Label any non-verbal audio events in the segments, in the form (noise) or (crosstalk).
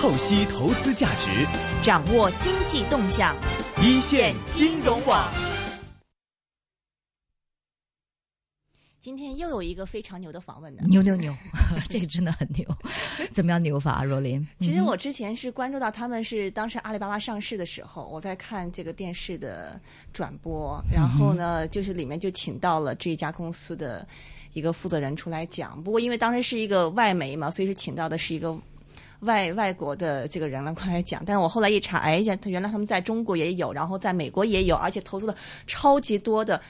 透析投资价值，掌握经济动向，一线金融网。今天又有一个非常牛的访问的，牛牛牛，(laughs) 这个真的很牛，(laughs) 怎么样牛法啊？若琳，其实我之前是关注到他们是当时阿里巴巴上市的时候，我在看这个电视的转播，然后呢，就是里面就请到了这家公司的一个负责人出来讲。不过因为当时是一个外媒嘛，所以是请到的是一个外外国的这个人来过来讲。但是我后来一查，哎，原原来他们在中国也有，然后在美国也有，而且投资了超级多的。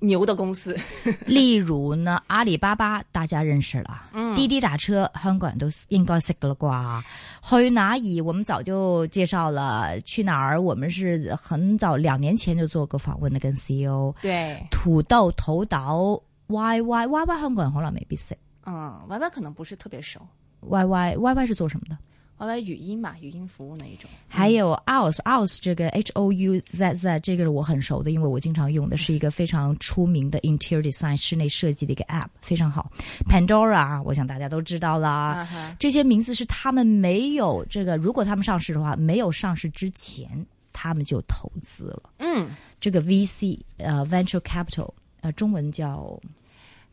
牛的公司，(laughs) 例如呢，阿里巴巴大家认识了，嗯，滴滴打车香港人都应该识了啩。去哪儿我们早就介绍了，去哪儿我们是很早两年前就做过访问的，跟 CEO。对，土豆、头岛、Y Y Y Y 香港人可能未必识，嗯，Y Y 可能不是特别熟。Y Y Y Y 是做什么的？Y Y 语音嘛，语音服务那一种。还有 House House 这个 H O U Z Z 这个是我很熟的，因为我经常用的是一个非常出名的 Interior Design 室内设计的一个 App，非常好。Pandora 我想大家都知道啦，这些名字是他们没有这个，如果他们上市的话，没有上市之前他们就投资了。嗯，这个 VC 呃 Venture Capital 呃中文叫。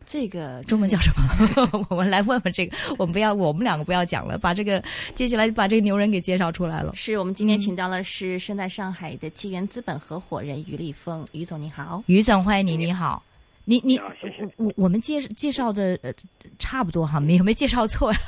这个中文叫什么？(laughs) 我们来问问这个。我们不要，我们两个不要讲了，把这个接下来把这个牛人给介绍出来了。是我们今天请到了是身在上海的纪元资本合伙人于立峰，于总你好，于总欢迎你，你好。你你我我们介介绍的呃差不多哈，没有 (laughs) 没介绍错呀。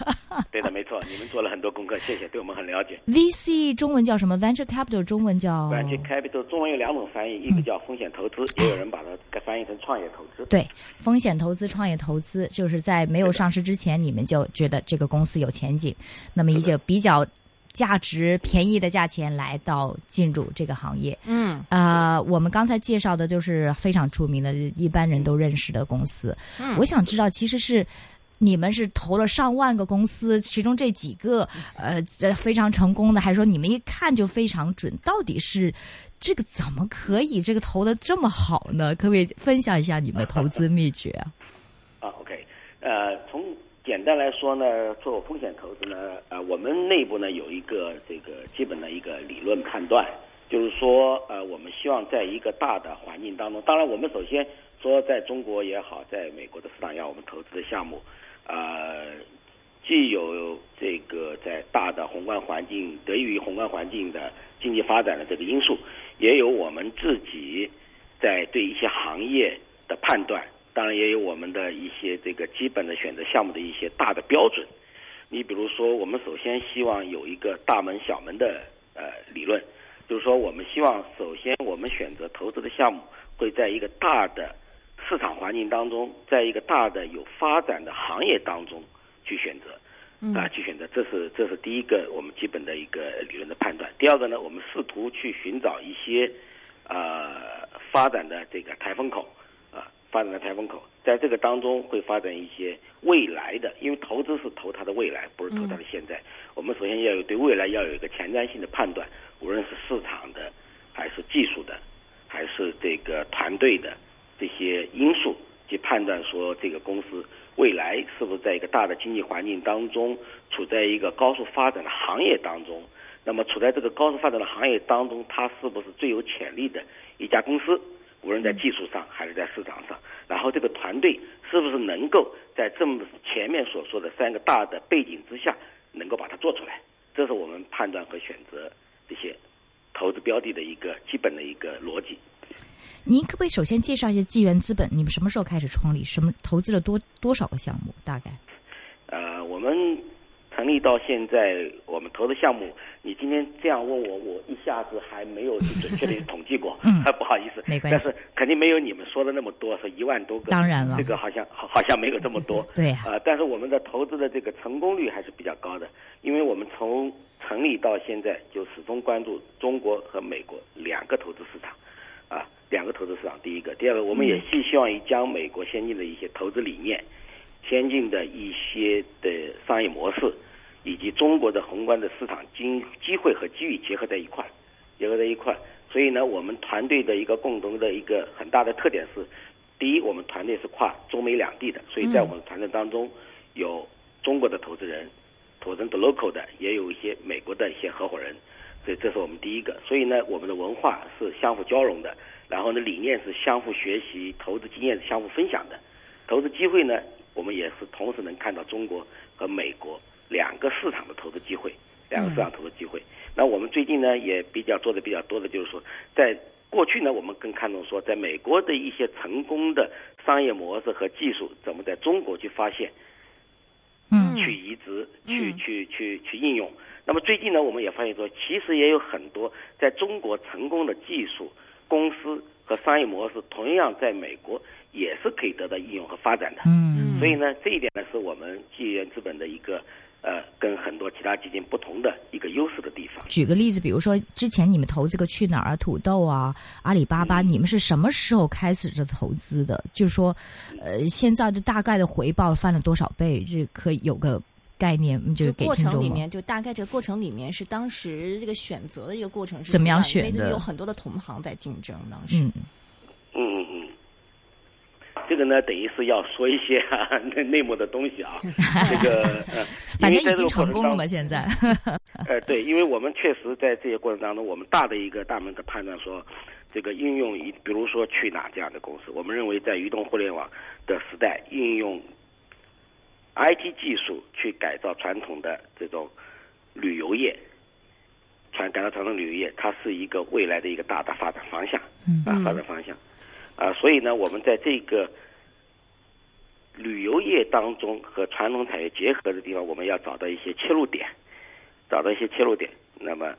对的，没错，你们做了很多功课，谢谢，对我们很了解。VC 中文叫什么？Venture Capital 中文叫？Venture Capital 中文有两种翻译，一个叫风险投资，也有人把它翻译成创业投资。对，风险投资、创业投资，就是在没有上市之前，你们就觉得这个公司有前景，那么也就比较。价值便宜的价钱来到进入这个行业，嗯，啊，我们刚才介绍的就是非常出名的，一般人都认识的公司。嗯，我想知道，其实是你们是投了上万个公司，其中这几个呃非常成功的，还是说你们一看就非常准？到底是这个怎么可以这个投的这么好呢？可不可以分享一下你们的投资秘诀啊？啊，OK，呃，从。简单来说呢，做风险投资呢，呃，我们内部呢有一个这个基本的一个理论判断，就是说，呃，我们希望在一个大的环境当中，当然我们首先说在中国也好，在美国的市场要我们投资的项目，呃，既有这个在大的宏观环境得益于宏观环境的经济发展的这个因素，也有我们自己在对一些行业的判断。当然也有我们的一些这个基本的选择项目的一些大的标准。你比如说，我们首先希望有一个大门小门的呃理论，就是说我们希望首先我们选择投资的项目会在一个大的市场环境当中，在一个大的有发展的行业当中去选择，啊去选择，这是这是第一个我们基本的一个理论的判断。第二个呢，我们试图去寻找一些呃发展的这个台风口。发展的台风口，在这个当中会发展一些未来的，因为投资是投它的未来，不是投它的现在。我们首先要有对未来要有一个前瞻性的判断，无论是市场的，还是技术的，还是这个团队的这些因素，去判断说这个公司未来是不是在一个大的经济环境当中，处在一个高速发展的行业当中。那么处在这个高速发展的行业当中，它是不是最有潜力的一家公司？无论在技术上还是在市场上，然后这个团队是不是能够在这么前面所说的三个大的背景之下，能够把它做出来？这是我们判断和选择这些投资标的的一个基本的一个逻辑。您可不可以首先介绍一下纪元资本？你们什么时候开始创立？什么投资了多多少个项目？大概？成立到现在，我们投的项目，你今天这样问我，我一下子还没有去准确的统计过，嗯，(laughs) 不好意思，没关系，但是肯定没有你们说的那么多，说一万多个，当然了，这个好像好好像没有这么多，(laughs) 对啊，但是我们的投资的这个成功率还是比较高的，因为我们从成立到现在就始终关注中国和美国两个投资市场，啊，两个投资市场，第一个，第二个，我们也寄希望于将美国先进的一些投资理念、先进的一些的商业模式。以及中国的宏观的市场经机会和机遇结合在一块，结合在一块。所以呢，我们团队的一个共同的一个很大的特点是，第一，我们团队是跨中美两地的，所以在我们团队当中有中国的投资人，土生的 local 的，也有一些美国的一些合伙人，所以这是我们第一个。所以呢，我们的文化是相互交融的，然后呢，理念是相互学习，投资经验是相互分享的，投资机会呢，我们也是同时能看到中国和美国两个市场的投资机会，两个市场投资机会。那我们最近呢，也比较做的比较多的就是说，在过去呢，我们更看重说，在美国的一些成功的商业模式和技术，怎么在中国去发现。嗯，去移植，去去去去应用。那么最近呢，我们也发现说，其实也有很多在中国成功的技术公司和商业模式，同样在美国也是可以得到应用和发展的。嗯，所以呢，这一点呢，是我们纪元资本的一个。呃，跟很多其他基金不同的一个优势的地方。举个例子，比如说之前你们投这个去哪儿啊、土豆啊、阿里巴巴，你们是什么时候开始这投资的？就是说，呃，现在的大概的回报翻了多少倍？这可以有个概念，就给过程里面，就大概这个过程里面是当时这个选择的一个过程是怎么样选的？有很多的同行在竞争，当时。嗯嗯嗯嗯。这个呢，等于是要说一些内内幕的东西啊。(laughs) 这个呃，(laughs) 反正已经成功了嘛，现在。(laughs) 呃，对，因为我们确实在这些过程当中，我们大的一个大门的判断说，这个应用一，比如说去哪这样的公司，我们认为在移动互联网的时代，应用 IT 技术去改造传统的这种旅游业，传改造传统旅游业，它是一个未来的一个大的发展方向啊，发展方向。啊，所以呢，我们在这个旅游业当中和传统产业结合的地方，我们要找到一些切入点，找到一些切入点。那么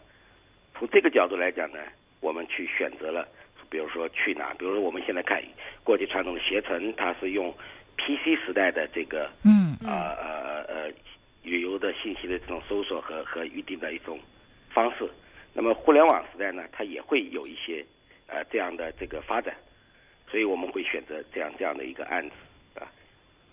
从这个角度来讲呢，我们去选择了，比如说去哪，比如说我们现在看过去传统的携程，它是用 PC 时代的这个嗯啊呃呃旅游的信息的这种搜索和和预定的一种方式。那么互联网时代呢，它也会有一些呃这样的这个发展。所以我们会选择这样这样的一个案子，啊，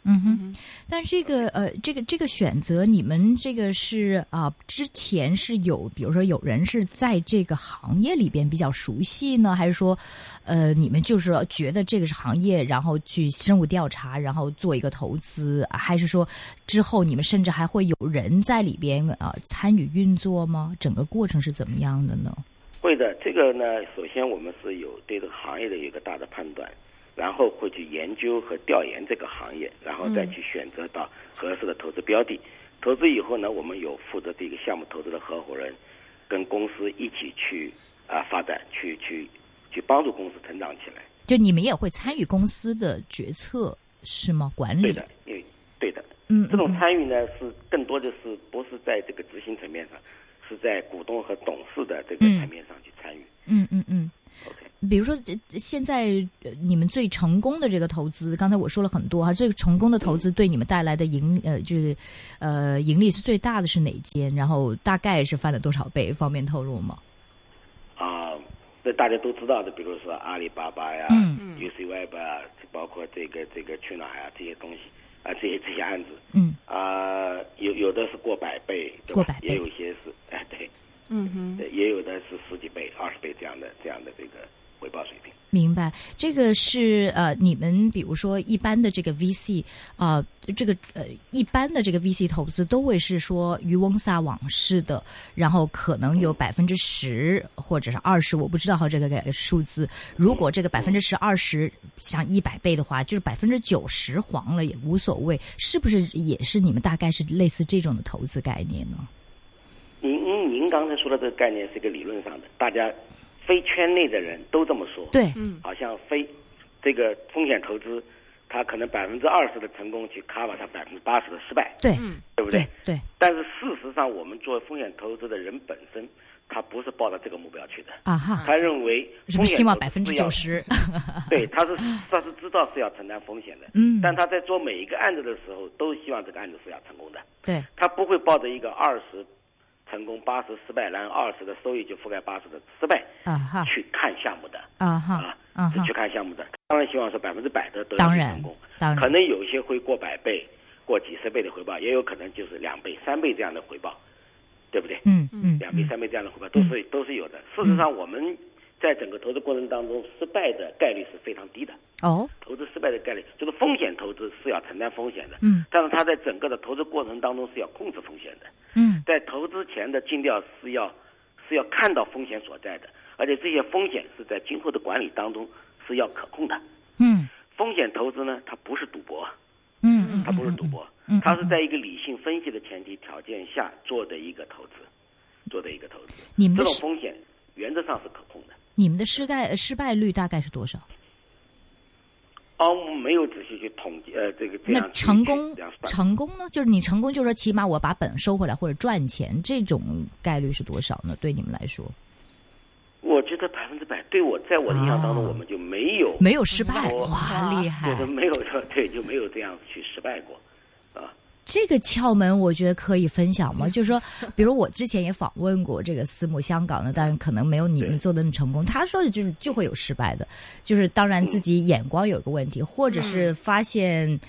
嗯哼，但这个呃，这个这个选择，你们这个是啊，之前是有，比如说有人是在这个行业里边比较熟悉呢，还是说，呃，你们就是觉得这个是行业，然后去深入调查，然后做一个投资，还是说之后你们甚至还会有人在里边啊参与运作吗？整个过程是怎么样的呢？会的，这个呢，首先我们是有对这个行业的一个大的判断，然后会去研究和调研这个行业，然后再去选择到合适的投资标的。投资以后呢，我们有负责这个项目投资的合伙人，跟公司一起去啊发展，去去去帮助公司成长起来。就你们也会参与公司的决策是吗？管理？对的，对的，嗯，这种参与呢是更多的是不是在这个执行层面上。是在股东和董事的这个层面上去参与。嗯嗯嗯。OK，比如说现在你们最成功的这个投资，刚才我说了很多哈，这个成功的投资对你们带来的盈呃就是呃盈利是最大的是哪间？然后大概是翻了多少倍？方便透露吗？啊，那大家都知道的，比如说阿里巴巴呀、嗯 UC Web 啊，包括这个这个去哪儿呀这些东西。啊，这些这些案子，嗯，啊，有有的是过百倍，过百倍，也有些是，哎，对，嗯哼，也有的是十几倍、二十倍这样的这样的这个回报水平。明白，这个是呃，你们比如说一般的这个 VC 啊，这个呃一般的这个 VC 投资都会是说渔翁撒网式的，然后可能有百分之十或者是二十，我不知道哈这个个数字。如果这个百分之十二十像一百倍的话，就是百分之九十黄了也无所谓，是不是也是你们大概是类似这种的投资概念呢？您您刚才说的这个概念是一个理论上的，大家。非圈内的人都这么说，对，嗯，好像非这个风险投资，他可能百分之二十的成功去 cover 它百分之八十的失败，对，对不对？对。但是事实上，我们做风险投资的人本身，他不是抱着这个目标去的。啊哈，他认为风险希望百分之九十，(laughs) 对，他是他是知道是要承担风险的，嗯，但他在做每一个案子的时候，都希望这个案子是要成功的，对，他不会抱着一个二十。成功八十失败，然后二十的收益就覆盖八十的失败啊哈，去看项目的啊哈啊是去看项目的，当然希望是百分之百的得当然成功，当然可能有些会过百倍、过几十倍的回报，也有可能就是两倍、三倍这样的回报，对不对？嗯嗯，两倍、三倍这样的回报都是都是有的。事实上，我们在整个投资过程当中，失败的概率是非常低的。哦，投资失败的概率就是风险投资是要承担风险的，嗯，但是他在整个的投资过程当中是要控制风险的。嗯在投资前的尽调是要是要看到风险所在的，而且这些风险是在今后的管理当中是要可控的。嗯风险投资呢，它不是赌博，嗯嗯，它不是赌博它是在一个理性分析的前提条件下做的一个投资，做的一个投资。你们这种风险原则上是可控的。你们的失败失败率大概是多少？哦，我们没有仔细去统计，呃，这个这那样去成功。成功呢？就是你成功，就是说起码我把本收回来或者赚钱，这种概率是多少呢？对你们来说，我觉得百分之百，对我在我的印象当中，啊我们就没有没有失败，我哇，厉害对！，没有说对，就没有这样去失败过。这个窍门我觉得可以分享吗？(laughs) 就是说，比如我之前也访问过这个私募香港的，但是可能没有你们做的那么成功。他说的就是就会有失败的，就是当然自己眼光有个问题，或者是发现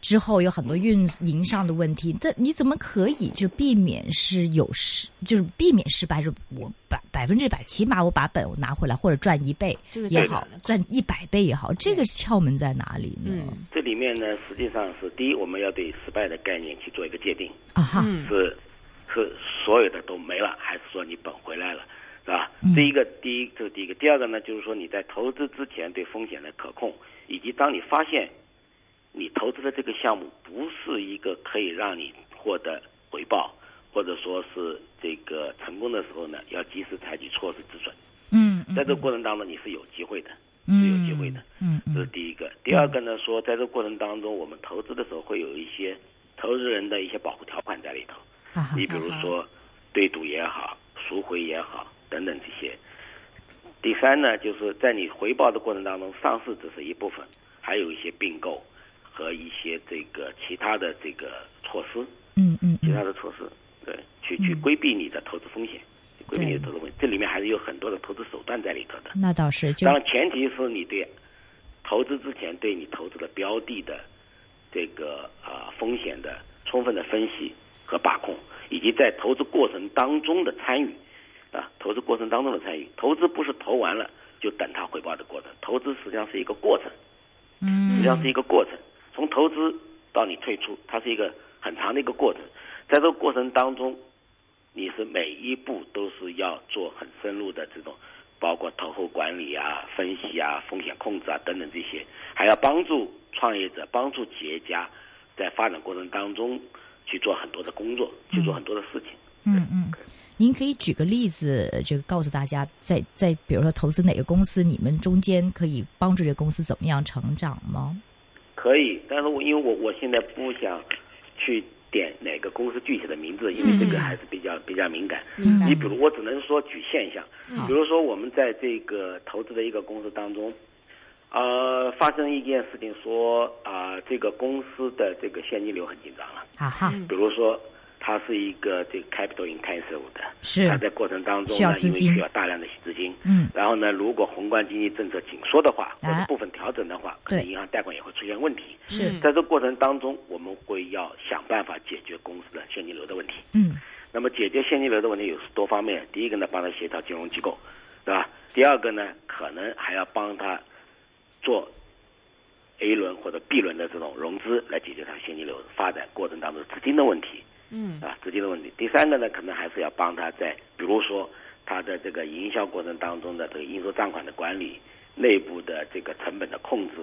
之后有很多运营上的问题，这你怎么可以就避免是有失，就是避免失败？是我百百分之百，起码我把本我拿回来，或者赚一倍这个也好赚一百倍也好，这个窍门在哪里呢？嗯这里面呢，实际上是第一，我们要对失败的概念去做一个界定，啊哈，嗯是是所有的都没了，还是说你本回来了，是吧？嗯第一个，第一这是第一个，第二个呢，就是说你在投资之前对风险的可控，以及当你发现你投资的这个项目不是一个可以让你获得回报，或者说是这个成功的时候呢，要及时采取措施止损。嗯嗯在这个过程当中，你是有机会的，嗯，是有机会的。嗯嗯这是第一个。第二个呢，说在这个过程当中，我们投资的时候会有一些投资人的一些保护条款在里头。啊哈你比如说对赌也好，赎回也好等等这些。第三呢，就是在你回报的过程当中，上市只是一部分，还有一些并购和一些这个其他的这个措施，嗯嗯其他嗯，的措施，对，去去规避你的投资风险，规避你的投资风险。这里面还是有很多的投资手段在里头的。那倒是就当然，前提是你对投资之前对你投资的标的的这个啊、风险的充分的分析和把控，以及在投资过程当中的参与啊，投资过程当中的参与，投资不是投完了就等它回报的过程，投资实际上是一个过程，嗯。实嗯际上是一个过程，从投资到你退出，它是一个很长的一个过程，在这个过程当中，你是每一步都是要做很深入的这种，包括投后管理啊、分析啊、风险控制啊等等这些，还要帮助创业者、帮助企业家在发展过程当中去做很多的工作，去做很多的事情。嗯嗯，您可以举个例子，这个告诉大家，在在比如说投资哪个公司，你们中间可以帮助这个公司怎么样成长吗？可以，但是我因为我我现在不想去点哪个公司具体的名字，因为这个还是比较比较敏感。你比如我只能说举现象，嗯比如说我们在这个投资的一个公司当中，呃，发生一件事情说啊、这个公司的这个现金流很紧张了，啊哈，嗯比如说。它是一个这个 capital intensive 的，是。它在过程当中需要呢，因为资金需要大量的资金，嗯。然后呢，如果宏观经济政策紧缩的话，或哎者部分调整的话，可能银行贷款也会出现问题。是。嗯。在这过程当中，我们会要想办法解决公司的现金流的问题。嗯。那么解决现金流的问题有多方面，第一个呢，帮他协调金融机构，对吧？第二个呢，可能还要帮他做 A 轮或者 B 轮的这种融资，来解决他现金流发展过程当中资金的问题。嗯啊，资金的问题。第三个呢，可能还是要帮他在，比如说他的这个营销过程当中的这个应收账款的管理、内部的这个成本的控制、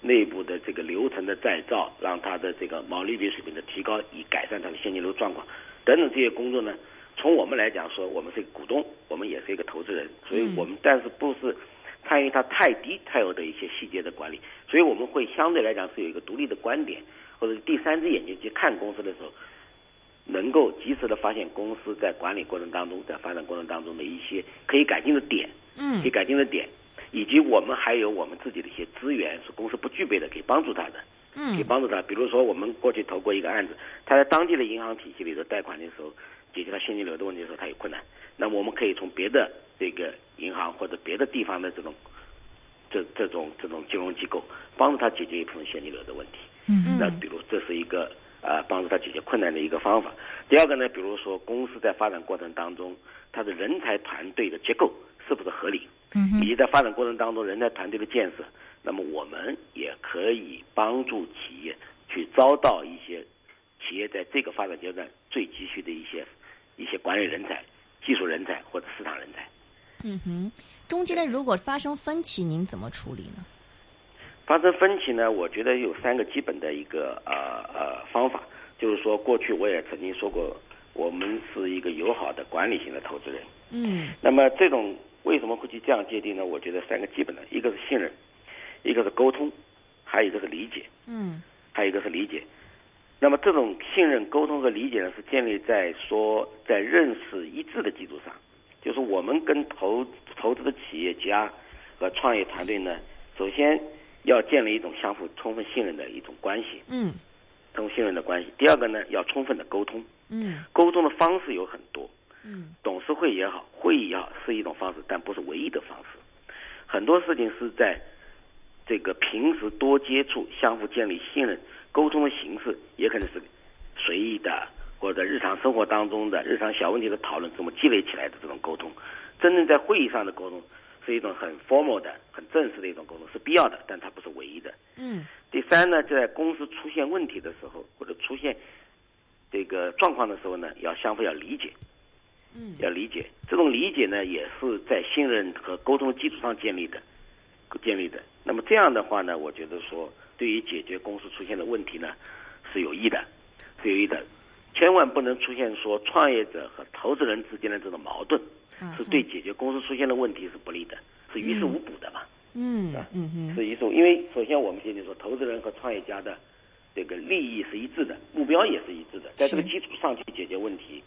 内部的这个流程的再造，让他的这个毛利率水平的提高，以改善他的现金流状况等等这些工作呢。从我们来讲说，我们是一个股东，我们也是一个投资人，所以我们但是不是参与他太低太有的一些细节的管理，所以我们会相对来讲是有一个独立的观点，或者第三只眼睛去看公司的时候，能够及时的发现公司在管理过程当中，在发展过程当中的一些可以改进的点，嗯。可以改进的点，以及我们还有我们自己的一些资源是公司不具备的，可以帮助他的，嗯。可以嗯帮助他。比如说我们过去投过一个案子，他在当地的银行体系里头贷款的时候，解决他现金流的问题的时候，他有困难，那么我们可以从别的这个银行或者别的地方的这种这这种这种金融机构帮助他解决一部分现金流的问题。嗯。那比如这是一个呃帮助他解决困难的一个方法。第二个呢，比如说公司在发展过程当中，它的人才团队的结构是不是合理，嗯以及在发展过程当中人才团队的建设，那么我们也可以帮助企业去招到一些企业在这个发展阶段最急需的一些一些管理人才、技术人才或者市场人才。嗯哼，中间呢，如果发生分歧，您怎么处理呢？发生分歧呢，我觉得有三个基本的一个呃呃方法，就是说过去我也曾经说过，我们是一个友好的管理型的投资人。嗯那么这种为什么会去这样界定呢？我觉得三个基本的，一个是信任，一个是沟通，还有一个是理解，嗯还有一个是理解。那么这种信任、沟通和理解呢，是建立在说在认识一致的基础上，就是我们跟投投资的企业家和创业团队呢，首先要建立一种相互充分信任的一种关系，嗯充分信任的关系。第二个呢，要充分的沟通，嗯沟通的方式有很多，嗯董事会也好，会议也好，是一种方式，但不是唯一的方式。很多事情是在这个平时多接触、相互建立信任、沟通的形式，也可能是随意的，或者日常生活当中的日常小问题的讨论，怎么积累起来的这种沟通。真正在会议上的沟通，是一种很 formal 的、很正式的一种沟通，是必要的，但它不是唯一的。嗯第三呢，在公司出现问题的时候，或者出现这个状况的时候呢，要相互要理解，嗯要理解。这种理解呢，也是在信任和沟通基础上建立的，建立的。那么这样的话呢，我觉得说，对于解决公司出现的问题呢，是有益的，是有益的。千万不能出现说创业者和投资人之间的这种矛盾，啊是对解决公司出现的问题是不利的，是于事无补的嘛。嗯嗯嗯是一种，因为首先我们先就说，投资人和创业家的这个利益是一致的，目标也是一致的，在这个基础上去解决问题，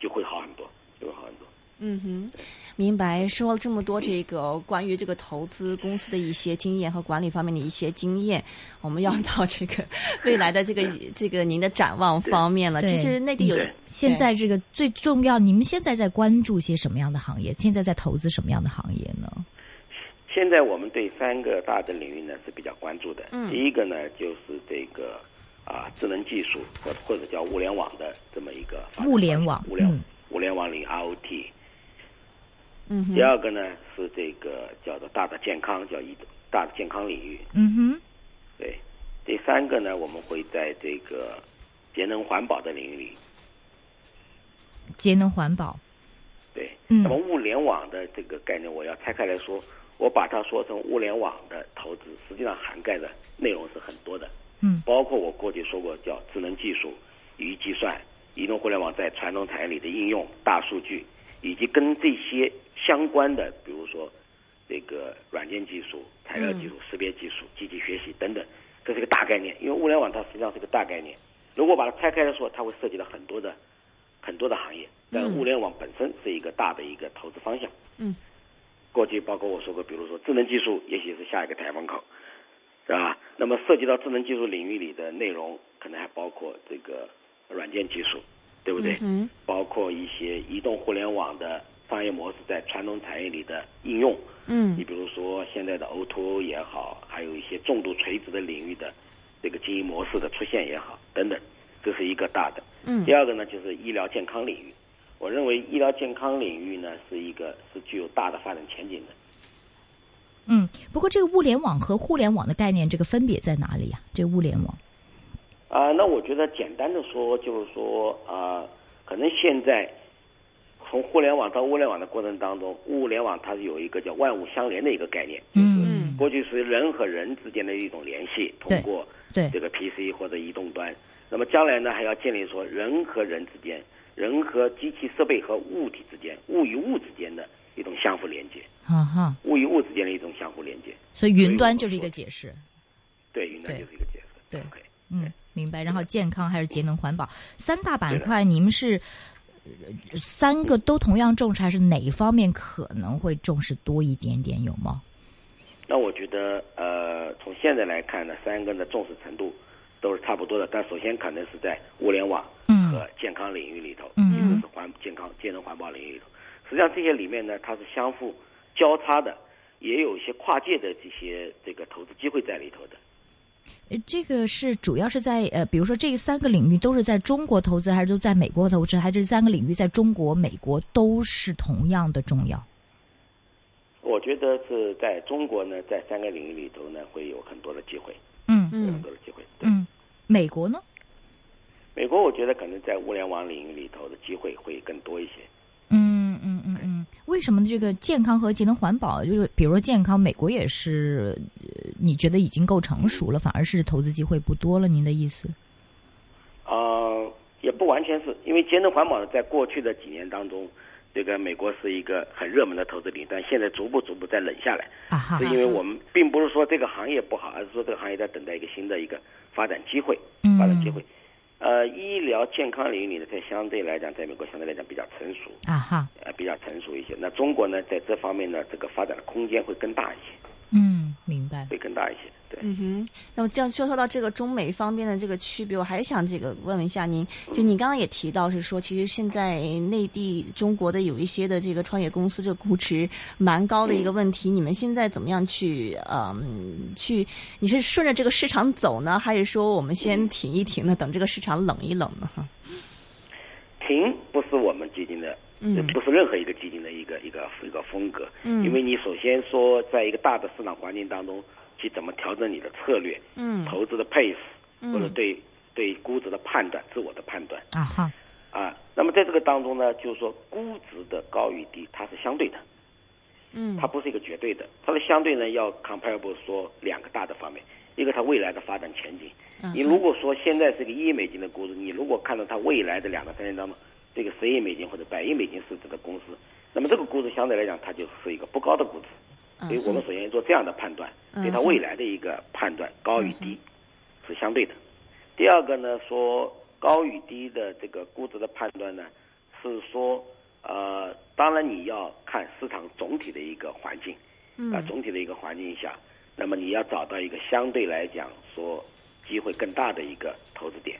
就会好很多，就会好很多。嗯哼，明白。说了这么多这个关于这个投资公司的一些经验和管理方面的一些经验，我们要到这个未来的这个这个您的展望方面了。其实内地有现在这个最重要，你们现在在关注些什么样的行业？现在在投资什么样的行业呢？现在我们对三个大的领域呢是比较关注的。嗯第一个呢就是这个啊智能技术或或者叫物联网的这么一个物联网物联嗯物联网领域 ROT。嗯哼。第二个呢是这个叫做大的健康，叫一大的健康领域。嗯哼，对，第三个呢，我们会在这个节能环保的领域。里，节能环保。对，嗯。那么物联网的这个概念，我要拆开来说，我把它说成物联网的投资，实际上涵盖的内容是很多的，嗯。包括我过去说过叫智能技术、云计算、移动互联网在传统产业里的应用、大数据，以及跟这些相关的，比如说这个软件技术、材料技术、识别技术、机器学习等等，这是个大概念。因为物联网它实际上是个大概念，如果把它拆开来说，它会涉及到很多的很多的行业。但嗯物联网本身是一个大的一个投资方向。嗯，过去包括我说过，比如说智能技术，也许是下一个台风口，是吧？那么涉及到智能技术领域里的内容，可能还包括这个软件技术，对不对？嗯包括一些移动互联网的商业模式在传统产业里的应用。嗯你比如说现在的 O2O 也好，还有一些重度垂直的领域的这个经营模式的出现也好，等等，这是一个大的。嗯第二个呢，就是医疗健康领域。我认为医疗健康领域呢是一个是具有大的发展前景的。嗯，不过这个物联网和互联网的概念，这个分别在哪里呀、这个物联网，啊、那我觉得简单的说，就是说啊、可能现在从互联网到物联网的过程当中，物联网它是有一个叫万物相连的一个概念，嗯过去是人和人之间的一种联系，通过对这个 PC 或者移动端。那么将来呢，还要建立说人和人之间、人和机器设备和物体之间、物与物之间的一种相互连接，哈哈，物与物之间的一种相互连接。所以云端就是一个解释，对，云端就是一个解释。对 OK 嗯，明白。然后健康还是节能环保三大板块，你们是呃三个都同样重视，还是哪一方面可能会重视多一点点？有吗？那我觉得，呃，从现在来看呢，三个的重视程度都是差不多的。但首先可能是在物联网嗯和健康领域里头，嗯一个是环健康、节能环保领域里头。实际上这些里面呢，它是相互交叉的，也有一些跨界的这些这个投资机会在里头的。呃这个是主要是在呃，比如说这三个领域都是在中国投资，还是都在美国投资，还是这三个领域在中国、美国都是同样的重要？我觉得是在中国呢，在三个领域里头呢，会有很多的机会，嗯有很嗯多的机会。嗯，美国呢？美国我觉得可能在物联网领域里头的机会会更多一些。为什么这个健康和节能环保，就是比如说健康，美国也是，呃你觉得已经够成熟了，反而是投资机会不多了？您的意思？呃，也不完全是因为节能环保呢，在过去的几年当中，这个美国是一个很热门的投资领域，但现在逐步逐步在冷下来。啊哈是，因为我们并不是说这个行业不好，而是说这个行业在等待一个新的一个发展机会，嗯发展机会。呃，医疗健康领域里呢，在相对来讲，在美国相对来讲比较成熟，啊哈，呃，比较成熟一些。那中国呢，在这方面呢，这个发展的空间会更大一些，嗯，明白。会更大一些。对，嗯哼，那么这样说说到这个中美方面的这个区别，我还想这个问问一下您，就你刚刚也提到是说，其实现在内地中国的有一些的这个创业公司，这个估值蛮高的一个问题，你们现在怎么样去嗯去？你是顺着这个市场走呢，还是说我们先停一停呢，等这个市场冷一冷呢？停嗯。不是任何一个基金的一个一个一个风格，嗯。因为你首先说，在一个大的市场环境当中，去怎么调整你的策略，嗯。投资的 pace，嗯。或者对对估值的判断，自我的判断。啊哈，啊。那么在这个当中呢，就是说估值的高与低，它是相对的，嗯。它不是一个绝对的，它的相对呢要 comparable 说两个大的方面，一个它未来的发展前景。嗯你如果说现在是个一亿美金的估值，你如果看到它未来的两到三年当中，这个十亿美金或者百亿美金市值的公司，那么这个估值相对来讲，它就是一个不高的估值。所以我们首先做这样的判断，嗯对它未来的一个判断高与低是相对的。第二个呢，说高与低的这个估值的判断呢，是说呃，当然你要看市场总体的一个环境，啊，总体的一个环境下，那么你要找到一个相对来讲说机会更大的一个投资点，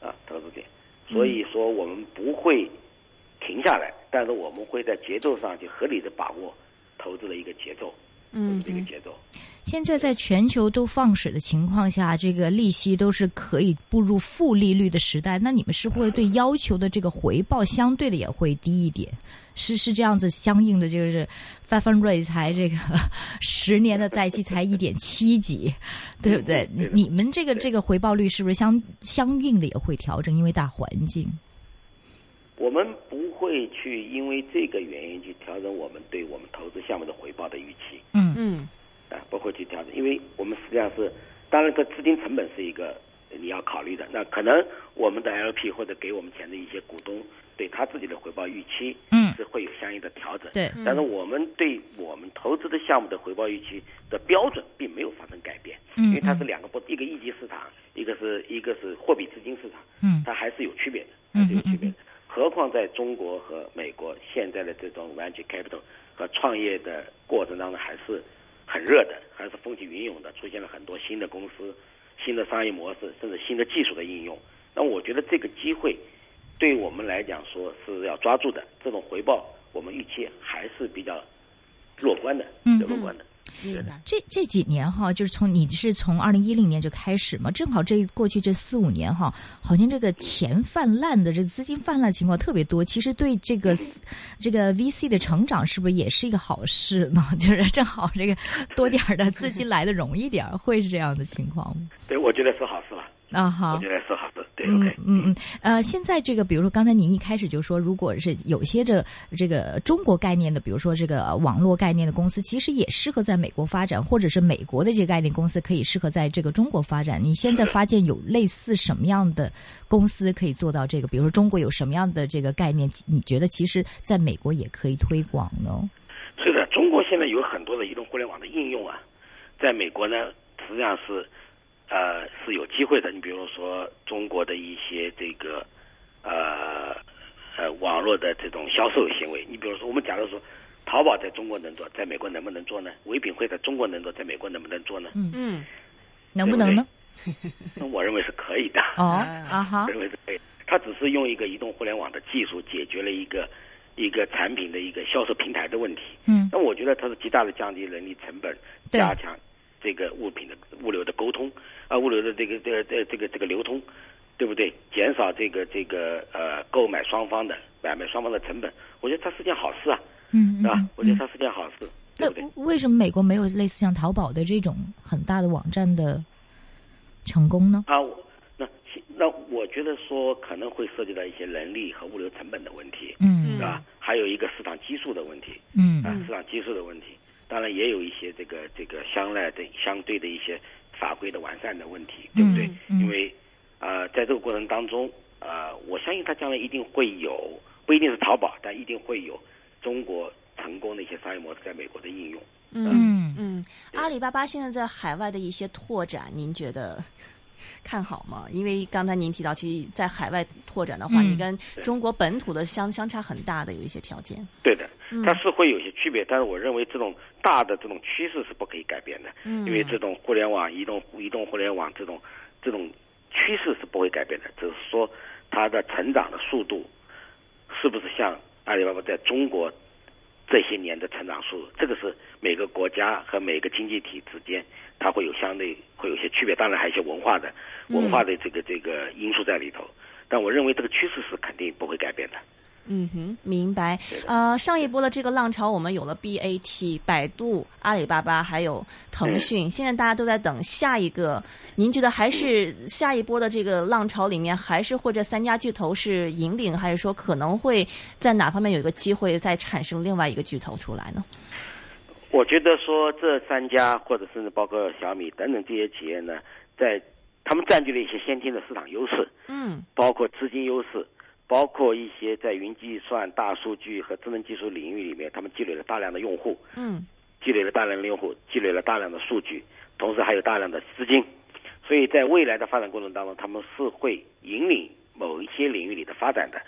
啊，投资点。所以说我们不会停下来，但是我们会在节奏上去合理的把握投资的一个节奏，嗯这个节奏。现在在全球都放水的情况下，这个利息都是可以步入负利率的时代，那你们是不是对要求的这个回报相对的也会低一点？是是这样子，相应的就是 five fund rate 才这个 (laughs) 十年的债息才一点七几，对不对？你你们这个这个回报率是不是相相应的也会调整？因为大环境，我们不会去因为这个原因去调整我们对我们投资项目的回报的预期。嗯嗯啊，不会去调整，因为我们实际上是，当然，这资金成本是一个你要考虑的。那可能我们的 LP 或者给我们钱的一些股东，对他自己的回报预期，嗯是会有相应的调整。对但是我们对我们投资的项目的回报预期的标准并没有发生改变，嗯因为它是两个不，一个一级市场，一个是一个是货币资金市场，嗯它还是有区别的，嗯还是有区别的。何况在中国和美国现在的这种 venture capital 和创业的过程当中，还是很热的，还是风起云涌的，出现了很多新的公司、新的商业模式，甚至新的技术的应用。那我觉得这个机会，对我们来讲说是要抓住的。这种回报，我们预期还是比较乐观的，嗯比较乐观的。明白。这这几年哈，就是从你是从二零一零年就开始嘛，正好这过去这四五年哈，好像这个钱泛滥的这个资金泛滥情况特别多。其实对这个这个 VC 的成长是不是也是一个好事呢？(laughs) 就是正好这个多点儿的资金来的容易点儿，会是这样的情况吗？对，我觉得是好事吧。啊哈我觉。得是好的。对嗯，OK。嗯嗯，呃，现在这个，比如说刚才您一开始就说，如果是有些这这个中国概念的，比如说这个网络概念的公司，其实也适合在美国发展，或者是美国的这个概念公司可以适合在这个中国发展。你现在发现有类似什么样的公司可以做到这个？比如说中国有什么样的这个概念，你觉得其实在美国也可以推广呢？是的，中国现在有很多的移动互联网的应用啊，在美国呢，实际上是呃是有机会的。你比如说中国的一些这个呃呃网络的这种销售行为，你比如说我们假如说淘宝在中国能做，在美国能不能做呢？唯品会在中国能做，在美国能不能做呢？嗯能不能呢？(laughs) 那我认为是可以的。哦 (laughs) 啊哈我，认为是可以。它只是用一个移动互联网的技术解决了一个一个产品的一个销售平台的问题。嗯那我觉得它是极大的降低人力成本，加强这个物品的物流的沟通啊，物流的这个这个这个这个这个流通，对不对？减少这个这个呃购买双方的买卖双方的成本，我觉得它是件好事啊，嗯是吧？我觉得它是件好事，那？为什么美国没有类似像淘宝的这种很大的网站的成功呢？啊，那那我觉得说可能会涉及到一些人力和物流成本的问题。嗯是吧？还有一个市场基数的问题，嗯啊，市场基数的问题，当然也有一些这个这个相赖的相对的一些法规的完善的问题，对不对？嗯嗯因为呃，在这个过程当中，呃，我相信它将来一定会有，不一定是淘宝，但一定会有中国成功的一些商业模式在美国的应用。嗯嗯，阿里巴巴现在在海外的一些拓展，您觉得看好吗？因为刚才您提到，其实在海外拓展的话，嗯你跟中国本土的相相差很大的有一些条件。对的，嗯它是会有些区别，但是我认为这种大的这种趋势是不可以改变的，嗯因为这种互联网、移动、移动互联网这种这种趋势是不会改变的，只是说它的成长的速度是不是像阿里巴巴在中国这些年的成长速度，这个是每个国家和每个经济体之间它会有相对会有些区别，当然还有一些文化的文化的这个这个因素在里头，但我认为这个趋势是肯定不会改变的。嗯哼，明白。呃，上一波的这个浪潮，我们有了 BAT、百度、阿里巴巴，还有腾讯。现在大家都在等下一个。您觉得还是下一波的这个浪潮里面，还是或者三家巨头是引领，还是说可能会在哪方面有一个机会再产生另外一个巨头出来呢？我觉得说这三家或者甚至包括小米等等这些企业呢，在他们占据了一些先天的市场优势，嗯包括资金优势，包括一些在云计算、大数据和智能技术领域里面，他们积累了大量的用户，嗯积累了大量的用户，积累了大量的数据，同时还有大量的资金，所以在未来的发展过程当中，他们是会引领某一些领域里的发展的。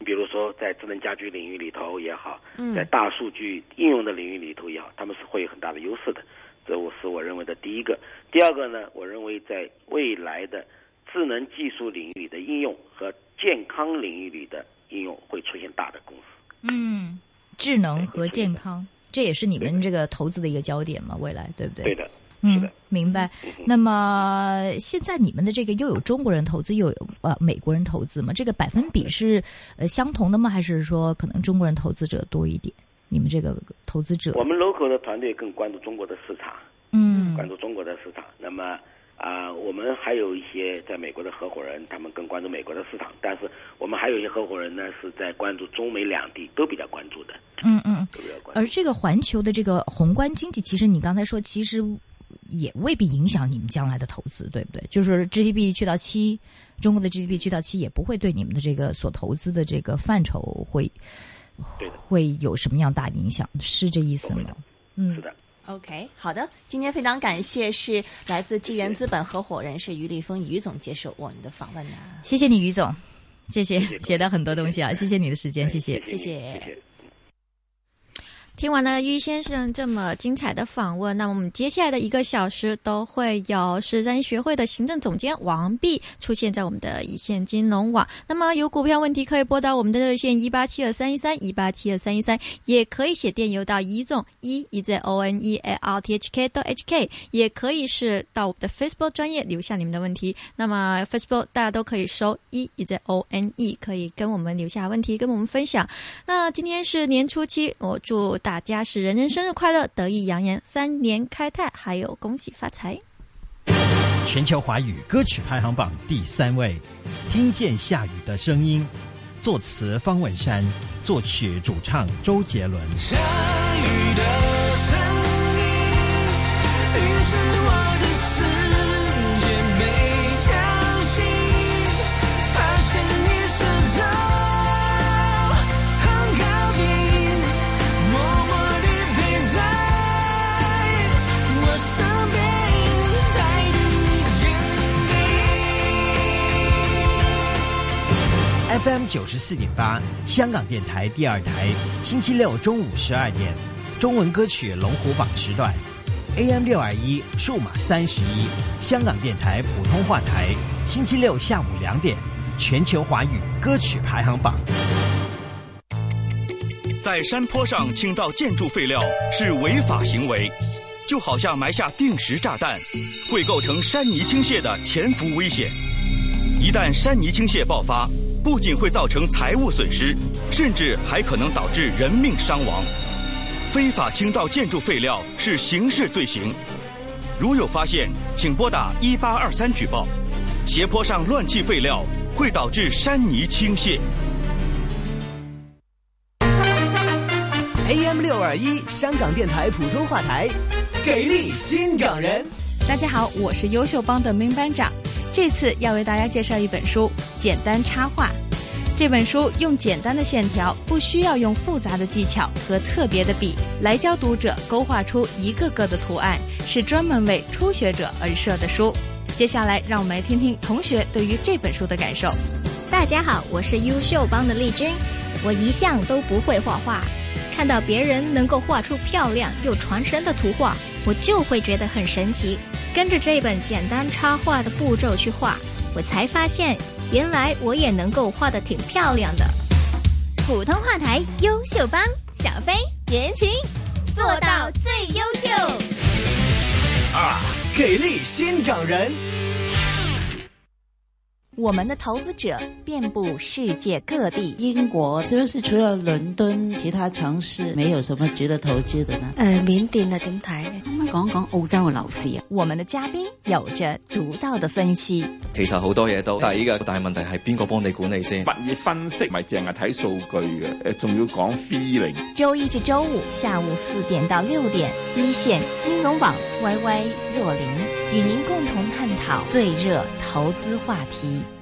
你比如说，在智能家居领域里头也好，嗯在大数据应用的领域里头也好，他们是会有很大的优势的。这我是我认为的第一个。第二个呢，我认为在未来的智能技术领域里的应用和健康领域里的应用会出现大的公司。嗯，智能和健康，这也是你们这个投资的一个焦点嘛？未来对不对？对的，是嗯的，明白。那么现在你们的这个又有中国人投资，又有呃美国人投资嘛？这个百分比是呃相同的吗？还是说可能中国人投资者多一点？你们这个投资者，我们 local 的团队更关注中国的市场，嗯关注中国的市场。那么啊、我们还有一些在美国的合伙人，他们更关注美国的市场。但是我们还有一些合伙人呢，是在关注中美两地都比较关注的，嗯嗯。都比较关注。而这个环球的这个宏观经济，其实你刚才说，其实也未必影响你们将来的投资，对不对？就是 GDP 去到七，中国的 GDP 去到七，也不会对你们的这个所投资的这个范畴会会有什么样大影响？是这意思吗？嗯是，的，，OK，好的。今天非常感谢是来自纪元资本合伙人是于立峰于总接受我们的访问呢、谢谢你，于总，谢谢，学到很多东西啊，谢谢你的时间，谢谢。谢谢。听完了于先生这么精彩的访问，那么我们接下来的一个小时都会有十三学会的行政总监王碧出现在我们的一线金融网。那么有股票问题可以拨打我们的热线一八七二三一三一八七二三一三，也可以写电邮到一总一一 z o n e at r t h k 到 h k，也可以是到我们的 Facebook 专业留下你们的问题。那么 Facebook 大家都可以搜一一 z o n e，可以跟我们留下问题，跟我们分享。那今天是年初七，我祝大家是人人生日快乐，得意洋洋，三年开泰，还有恭喜发财。全球华语歌曲排行榜第三位，《听见下雨的声音》，作词方文山，作曲主唱周杰伦。下雨的声音，于是我的世 FM 九十四点八，香港电台第二台，星期六中午十二点，中文歌曲龙虎榜时段；AM 六二一，数码三十一，香港电台普通话台，星期六下午两点，全球华语歌曲排行榜。在山坡上倾倒建筑废料是违法行为，就好像埋下定时炸弹，会构成山泥倾泻的潜伏危险。一旦山泥倾泻爆发，不仅会造成财物损失，甚至还可能导致人命伤亡。非法倾倒建筑废料是刑事罪行，如有发现，请拨打一八二三举报。斜坡上乱弃废料会导致山泥倾泻。AM 六二一香港电台普通话台，给力新港人。大家好，我是优秀帮的明班长。这次要为大家介绍一本书《简单插画》。这本书用简单的线条，不需要用复杂的技巧和特别的笔来教读者勾画出一个个的图案，是专门为初学者而设的书。接下来，让我们来听听同学对于这本书的感受。大家好，我是优秀帮的丽君。我一向都不会画画，看到别人能够画出漂亮又传神的图画，我就会觉得很神奇。跟着这本简单插画的步骤去画，我才发现原来我也能够画的挺漂亮的。普通话台优秀帮小飞言情做到最优秀。啊，给力新港人。我们的投资者遍布世界各地，英国是不是除了伦敦，其他城市没有什么值得投資的呢？誒，緬甸啊，點睇？可唔可以講講澳洲嘅樓市啊？我們的嘉賓有着獨到的分析。其實好多嘢都抵嘅，但係問題係邊個幫你管理先？物業分析咪淨係睇數據嘅，誒，仲要講 feeling。周一至周五下午四點到六點，一線金融網 Y Y 若琳与您共同探讨最热投资话题。